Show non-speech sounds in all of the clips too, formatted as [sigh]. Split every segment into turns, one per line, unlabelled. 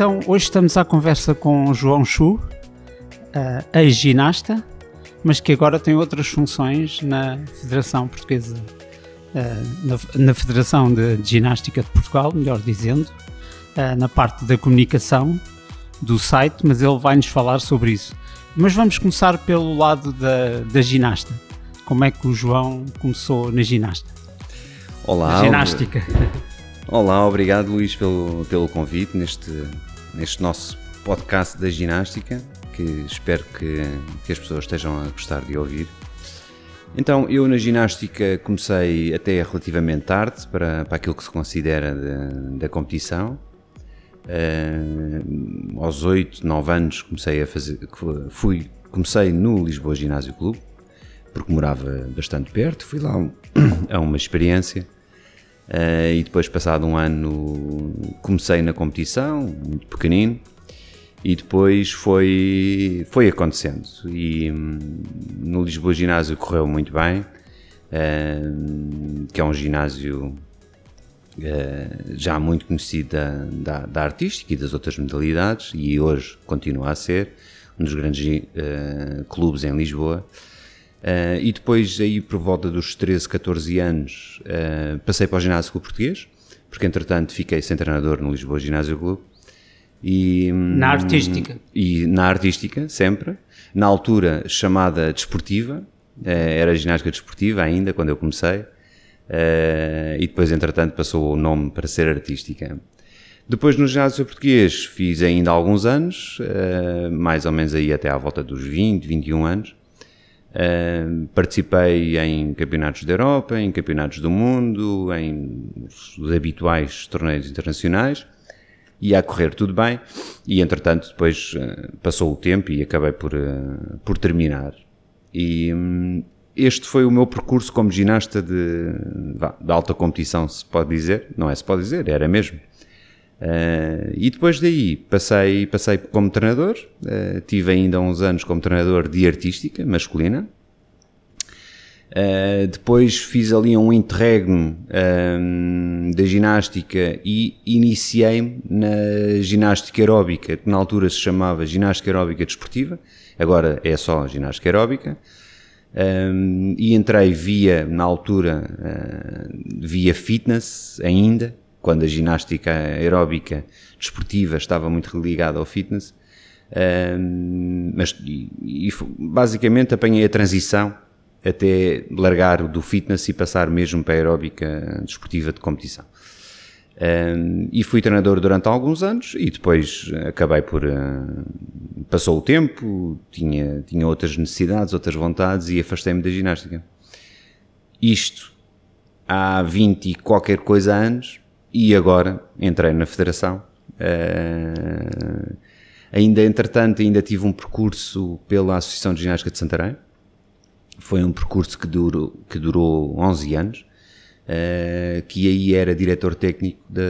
Então, hoje estamos à conversa com João Chu, uh, ex-ginasta, mas que agora tem outras funções na Federação Portuguesa, uh, na, na, Federação de, de, Ginástica de Portugal, melhor dizendo, uh, na parte da comunicação do site, mas ele vai-nos falar sobre isso. Mas vamos começar pelo lado da, da ginasta. Como é que o João começou na ginasta?
Olá.
Na ginástica.
Olá, obrigado Luís pelo, pelo convite neste, neste nosso podcast da ginástica, que espero que, que as pessoas estejam a gostar de ouvir. Então, eu na ginástica comecei até relativamente tarde para, para aquilo que se considera da competição. Uh, aos 8, 9 anos comecei a fazer, fui, comecei no Lisboa Ginásio Clube, porque morava bastante perto, fui lá [coughs] a uma experiência Uh, e depois, passado um ano, comecei na competição, muito pequenino, e depois foi, foi acontecendo. E hum, no Lisboa Ginásio correu muito bem, uh, que é um ginásio uh, já muito conhecido da, da, da, artística e das outras modalidades, e hoje continua a ser um dos grandes clubes em Lisboa. Uh, e depois, aí por volta dos 13, 14 anos, uh, passei para o Ginásio Clube Português, porque entretanto fiquei sem treinador no Lisboa Ginásio Clube.
E, na artística?
E na artística, sempre. Na altura chamada desportiva, uh, era ginástica desportiva ainda, quando eu comecei. e depois, entretanto, passou o nome para ser artística. Depois no ginásio português fiz ainda alguns anos, mais ou menos aí até à volta dos 20, 21 anos. Uh, participei em campeonatos da Europa, em campeonatos do mundo, em os habituais torneios internacionais. Ia a correr tudo bem e, entretanto, depois uh, passou o tempo e acabei por, uh, por terminar. E um, este foi o meu percurso como ginasta de, de alta competição, se pode dizer. Não é se pode dizer, era mesmo. Uh, e depois daí passei, passei como treinador, uh, tive ainda uns anos como treinador de artística masculina. Uh, depois fiz ali um interregno da ginástica e iniciei-me na ginástica aeróbica, que na altura se chamava ginástica aeróbica desportiva, agora é só ginástica aeróbica. Um, e entrei via, na altura, via fitness ainda, quando a ginástica aeróbica desportiva estava muito ligada ao fitness. Mas e, e, basicamente apanhei a transição até largar do fitness e passar mesmo para a aeróbica desportiva de competição. Um, e fui treinador durante alguns anos e depois acabei por. Uh, passou o tempo, tinha, tinha outras necessidades, outras vontades e afastei-me da ginástica. Isto há 20 e qualquer coisa anos, e agora entrei na federação. Uh, ainda, entretanto, ainda tive um percurso pela Associação de Ginástica de Santarém. Foi um percurso que durou, que durou 11 anos, uh, que aí era diretor técnico de,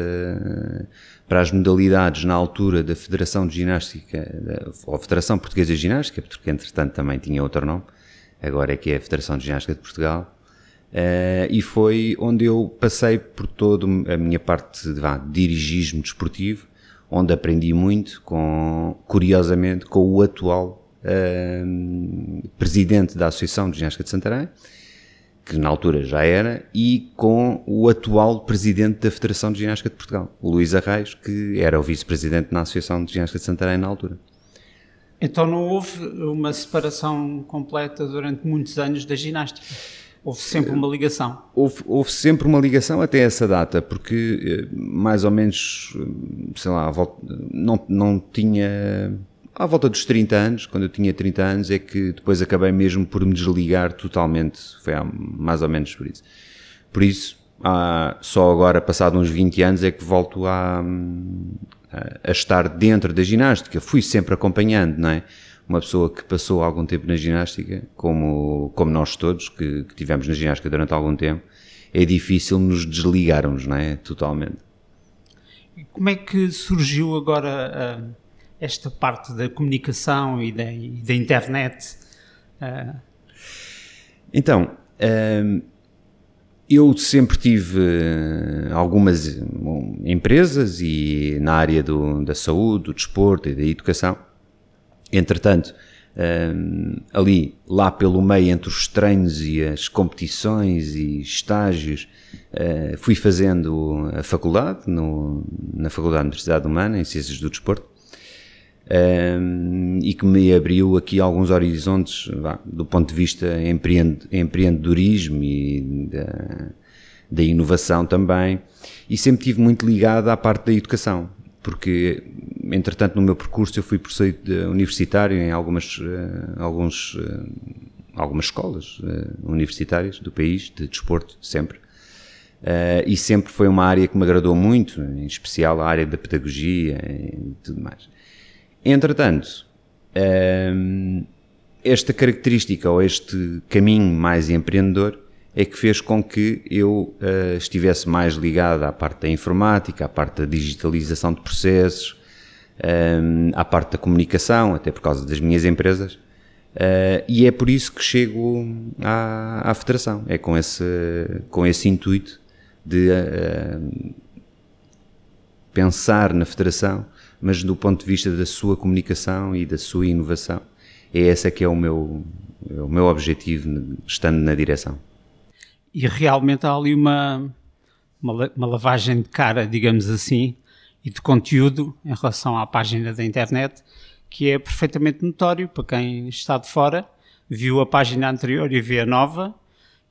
para as modalidades na altura da Federação de Ginástica, ou Federação Portuguesa de Ginástica, porque entretanto também tinha outro nome, agora é que é a Federação de Ginástica de Portugal. Uh, e foi onde eu passei por toda a minha parte de, de dirigismo desportivo, onde aprendi muito, com, curiosamente, com o atual uh, presidente da Associação de Ginástica de Santarém, que na altura já era, e com o atual presidente da Federação de Ginástica de Portugal, Luís Arraes, que era o vice-presidente na Associação de Ginástica de Santarém na altura.
Então não houve uma separação completa durante muitos anos da ginástica? Houve sempre uma ligação.
Houve, houve, sempre uma ligação até essa data, porque eh, mais ou menos, sei lá, não, não tinha. À volta dos 30 anos, quando eu tinha 30 anos, é que depois acabei mesmo por me desligar totalmente. Foi mais ou menos por isso. Por isso, só agora, passado uns 20 anos, é que volto a, a estar dentro da ginástica. Fui sempre acompanhando, não é? Uma pessoa que passou algum tempo na ginástica, como, como nós todos, que, que tivemos na ginástica durante algum tempo, é difícil nos desligarmos, não é? Totalmente.
Como é que surgiu agora uh, esta parte da comunicação e da, e da internet? Uh...
Então, uh, eu sempre tive algumas empresas e na área do, da saúde, do desporto e da educação. Entretanto, um, ali, lá pelo meio entre os treinos e as competições e estágios, uh, fui fazendo a faculdade, no, na Faculdade de Universidade Humana, em Ciências do Desporto, um, e que me abriu aqui alguns horizontes do ponto de vista empreende, empreendedorismo e da, da inovação também, e sempre tive muito ligado à parte da educação, porque entretanto no meu percurso eu fui professor universitário em algumas, uh, alguns, uh, algumas escolas uh, universitárias do país, de desporto, sempre. e sempre foi uma área que me agradou muito, em especial a área da pedagogia e tudo mais. Entretanto, esta característica ou este caminho mais empreendedor é que fez com que eu uh, estivesse mais ligado à parte da informática, à parte da digitalização de processos, um, eh, à parte da comunicação, até por causa das minhas empresas. Uh, e é por isso que chego à, à Federação. É com esse, com esse intuito de uh, pensar na Federação, mas do ponto de vista da sua comunicação e da sua inovação. É esse que é o meu, é o meu objetivo estando na direção
e realmente há ali uma, uma, uma, lavagem de cara, digamos assim, e de conteúdo em relação à página da internet que é perfeitamente notório para quem está de fora, viu a página anterior e vê a nova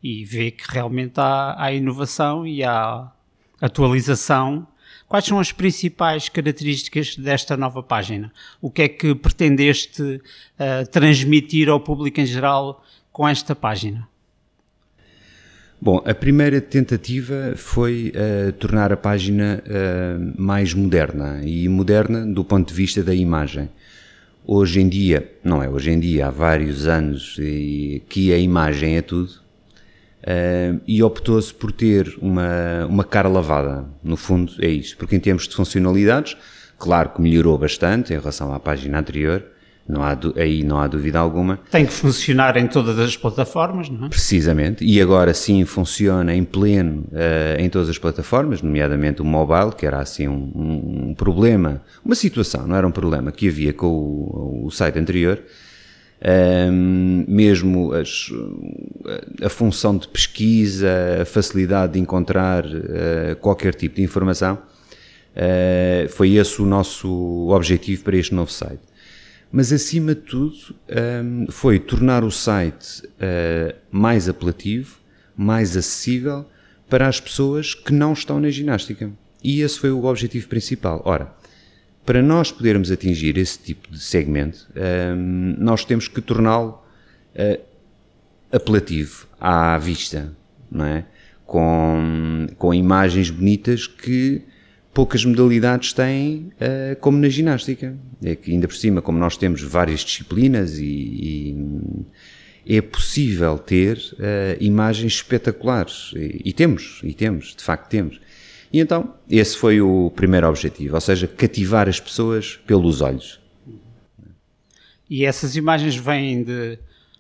e vê que realmente há, há inovação e há atualização. Quais são as principais características desta nova página? O que é que pretendeste uh, transmitir ao público em geral com esta página?
Bom, a primeira tentativa foi uh, tornar a página uh, mais moderna e moderna do ponto de vista da imagem. Hoje em dia, não é hoje em dia, há vários anos e, que a imagem é tudo uh, e optou-se por ter uma, uma cara lavada. No fundo, é isso, porque em termos de funcionalidades, claro que melhorou bastante em relação à página anterior não há, aí não há dúvida alguma.
Tem que funcionar em todas as plataformas, não é?
Precisamente, e agora sim funciona em pleno uh, em todas as plataformas, nomeadamente o mobile, que era assim um, um, problema, uma situação, não era um problema que havia com o, o site anterior. Um, mesmo as, a função de pesquisa, a facilidade de encontrar uh, qualquer tipo de informação, uh, foi esse o nosso objetivo para este novo site mas acima de tudo um, foi tornar o site uh, mais apelativo, mais acessível para as pessoas que não estão na ginástica. E esse foi o objetivo principal. Ora, para nós podermos atingir esse tipo de segmento, um, nós temos que torná-lo uh, apelativo à vista, não é? Com, com imagens bonitas que poucas modalidades têm uh, como na ginástica. É que ainda por cima, como nós temos várias disciplinas e, e é possível ter uh, imagens espetaculares. E, e, temos, e temos, de facto temos. E então, esse foi o primeiro objetivo, ou seja, cativar as pessoas pelos olhos.
E essas imagens vêm de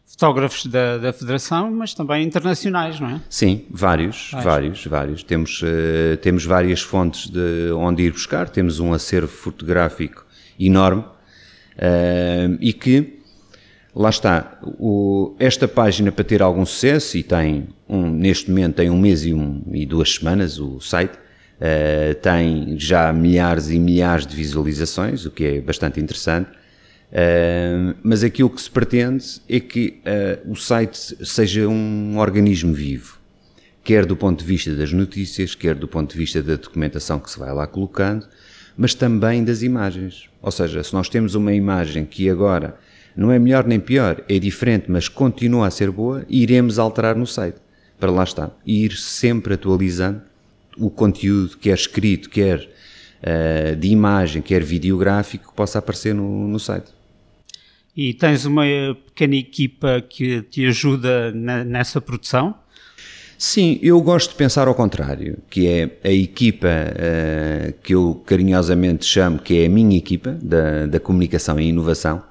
fotógrafos da, da Federação, mas também internacionais, não é?
Sim, vários, vários, vários. vários. Temos, uh, temos várias fontes de onde ir buscar, temos um acervo fotográfico enorme uh, e que, lá está, o, esta página para ter algum sucesso, e tem, um, neste momento tem um mês e, um, e duas semanas o site, uh, tem já milhares e milhares de visualizações, o que é bastante interessante, Uh, mas aquilo que se pretende é que uh, o site seja um organismo vivo, quer do ponto de vista das notícias, quer do ponto de vista da documentação que se vai lá colocando, mas também das imagens. Ou seja, se nós temos uma imagem que agora não é melhor nem pior, é diferente, mas continua a ser boa, iremos alterar no site. Para lá está. Ir sempre atualizando o conteúdo, quer escrito, quer uh, de imagem, quer videográfico, que possa aparecer no, no site.
E tens uma pequena equipa que te ajuda na, nessa produção?
Sim, eu gosto de pensar ao contrário, que é a equipa uh, que eu carinhosamente chamo que é a minha equipa da, da comunicação e inovação.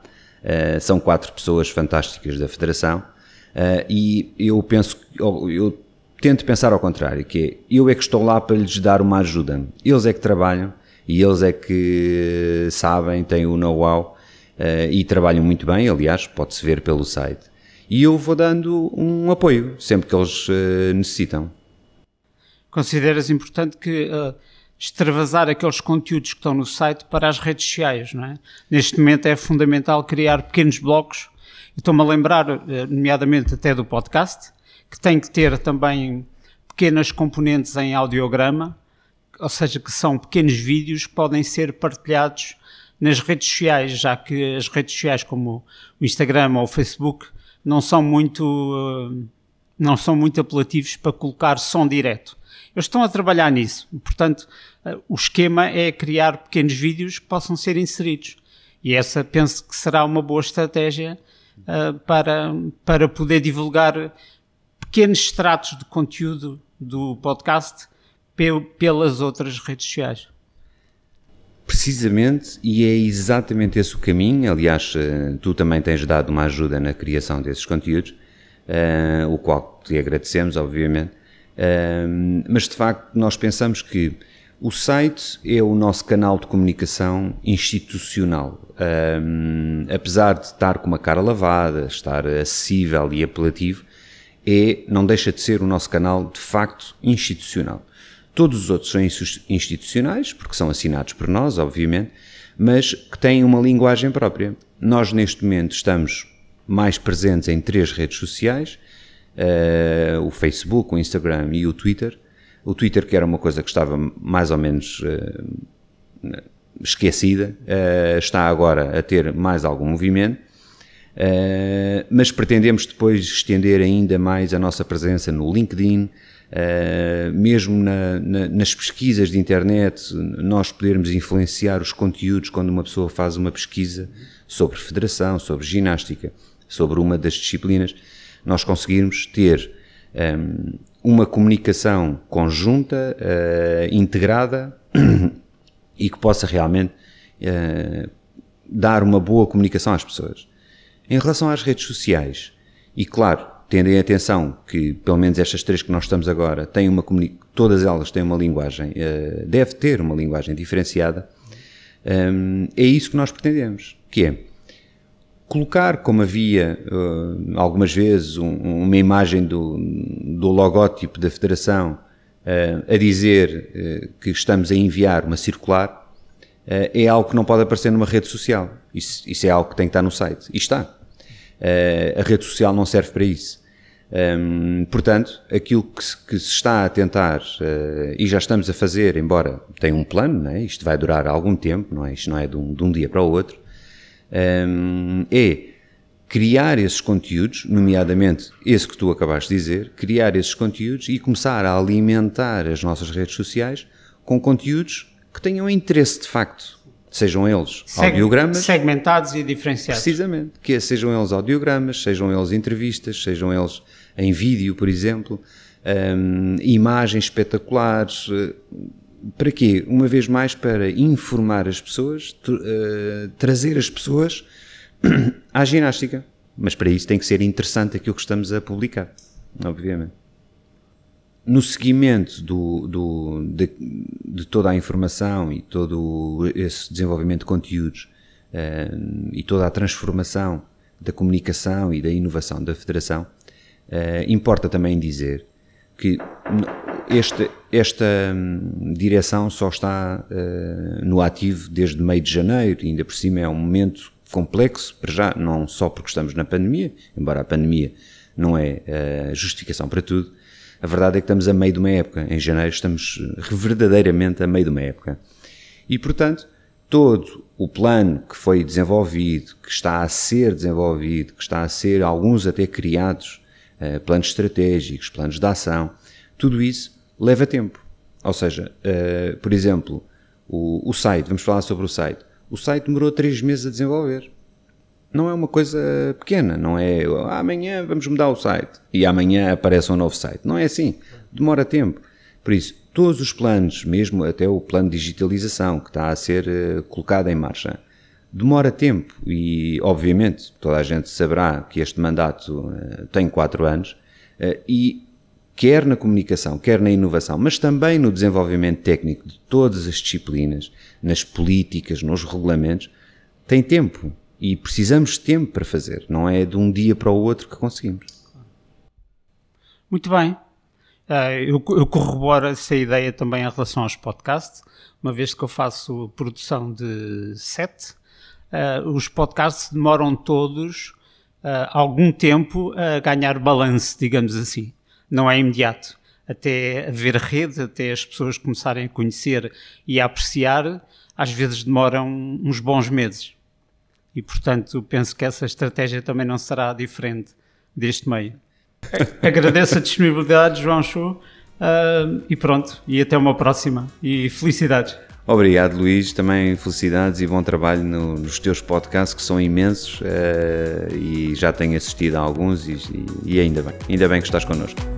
Uh, são quatro pessoas fantásticas da Federação uh, e eu penso, eu tento pensar ao contrário, que é, eu é que estou lá para lhes dar uma ajuda. Eles é que trabalham e eles é que sabem, têm o know-how uh, e trabalham muito bem, aliás, pode-se ver pelo site. E eu vou dando um apoio sempre que eles uh, necessitam.
Consideras importante que uh, extravasar aqueles conteúdos que estão no site para as redes sociais, não é? Neste momento é fundamental criar pequenos blocos. Estou-me a lembrar, nomeadamente até do podcast, que tem que ter também pequenas componentes em audiograma, ou seja, que são pequenos vídeos que podem ser partilhados nas redes sociais, já que as redes sociais como o Instagram ou o Facebook não são muito eh, não são muito apelativos para colocar som direto. Eles estão a trabalhar nisso. Portanto, eh, o esquema é criar pequenos vídeos que possam ser inseridos. E essa penso que será uma boa estratégia uh, para, para poder divulgar pequenos extratos de conteúdo do podcast pelas outras redes sociais.
Precisamente, e é exatamente esse o caminho. Aliás, eh, tu também tens dado uma ajuda na criação desses conteúdos, uh, o qual te agradecemos, obviamente. Uh, mas de facto, nós pensamos que o site é o nosso canal de comunicação institucional. Apesar de estar com uma cara lavada, estar acessível e apelativo, é, não deixa de ser o nosso canal de facto institucional. Todos os outros são institucionais, porque são assinados por nós, obviamente, mas que têm uma linguagem própria. Nós, neste momento, estamos mais presentes em três redes sociais: uh, o Facebook, o Instagram e o Twitter. O Twitter, que era uma coisa que estava mais ou menos uh, esquecida, uh, está agora a ter mais algum movimento. mas pretendemos depois estender ainda mais a nossa presença no LinkedIn, Uh, mesmo na, na, nas pesquisas de internet, nós podermos influenciar os conteúdos quando uma pessoa faz uma pesquisa sobre federação, sobre ginástica, sobre uma das disciplinas, nós conseguirmos ter um, ehm, uma comunicação conjunta, uh, integrada [clears throat] e que possa realmente uh, dar uma boa comunicação às pessoas. Em relação às redes sociais, e claro, tendo em atenção que, pelo menos estas três que nós estamos agora, têm uma todas elas têm uma linguagem, uh, deve ter uma linguagem diferenciada, um, é isso que nós pretendemos, que é colocar, como havia uh, algumas vezes, um, uma imagem do, do logótipo da Federação uh, a dizer que estamos a enviar uma circular, é algo que não pode aparecer numa rede social. Isso, isso é algo que tem que estar no site. E está. Uh, a rede social não serve para isso. Um, portanto, aquilo que se, que se, está a tentar, uh, e já estamos a fazer, embora tenha um plano, não é? isto vai durar algum tempo, não é? isto não é de um, de um dia para o outro, um, é criar esses conteúdos, nomeadamente esse que tu acabaste de dizer, criar esses conteúdos e começar a alimentar as nossas redes sociais com conteúdos que tenham interesse de facto Sejam eles Seg audiogramas.
Segmentados e diferenciados.
Precisamente. Que sejam eles audiogramas, sejam eles entrevistas, sejam eles em vídeo, por exemplo, um, imagens espetaculares. Eh, para quê? Uma vez mais para informar as pessoas, uh, trazer as pessoas [clears throat] à ginástica. Mas para isso tem que ser interessante aquilo que estamos a publicar, obviamente no seguimento do, do, de, de, toda a informação e todo esse desenvolvimento de conteúdos uh, e toda a transformação da comunicação e da inovação da Federação, uh, importa também dizer que este, esta um, direção só está uh, no ativo desde meio de janeiro, e ainda por cima é um momento complexo, para já, não só porque estamos na pandemia, embora a pandemia não é justificação para tudo, a verdade é que estamos a meio de uma época. Em janeiro estamos verdadeiramente a meio de uma época. E, portanto, todo o plano que foi desenvolvido, que está a ser desenvolvido, que está a ser, alguns até criados, uh, planos estratégicos, planos de ação, tudo isso leva tempo. Ou seja, uh, por exemplo, o site, vamos falar sobre o site. O site demorou três meses a desenvolver não é uma coisa pequena, não é ah, amanhã vamos mudar o site e amanhã aparece um novo site. Não é assim. Demora tempo. Por isso, todos os planos, mesmo até o plano de digitalização que está a ser uh, colocado em marcha, demora tempo e, obviamente, toda a gente saberá que este mandato uh, tem quatro anos uh, e quer na comunicação, quer na inovação, mas também no desenvolvimento técnico de todas as disciplinas, nas políticas, nos regulamentos, tem tempo e precisamos de tempo para fazer, não é de um dia para o outro que conseguimos.
Muito bem. Uh, eu, corroboro essa ideia também em relação aos podcasts, uma vez que eu faço produção de sete, uh, os podcasts demoram todos uh, algum tempo a ganhar balanço, digamos assim. Não é imediato. Até haver rede, até as pessoas começarem a conhecer e a apreciar, às vezes demoram uns bons meses. E, portanto, penso que essa estratégia também não será diferente deste meio. [laughs] Agradeço a disponibilidade, João Chu, uh, e pronto, e até uma próxima. E felicidades.
Obrigado, Luís. Também felicidades e bom trabalho no, nos teus podcasts, que são imensos uh, e já tenho assistido a alguns e, e ainda bem. Ainda bem que estás connosco.